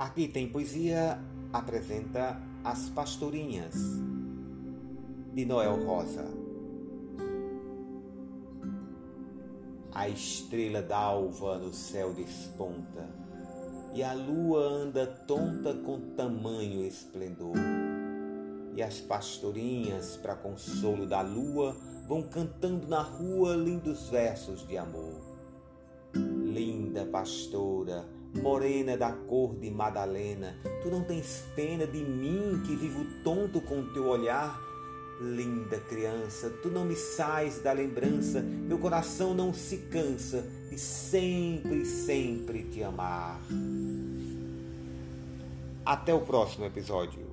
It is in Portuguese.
Aqui tem poesia apresenta As Pastorinhas de Noel Rosa. A estrela d'alva no céu desponta e a lua anda tonta com tamanho esplendor. E as pastorinhas, para consolo da lua, vão cantando na rua lindos versos de amor. Linda pastora, morena da cor de Madalena, tu não tens pena de mim que vivo tonto com teu olhar? Linda criança, tu não me sais da lembrança, meu coração não se cansa de sempre, sempre te amar. Até o próximo episódio.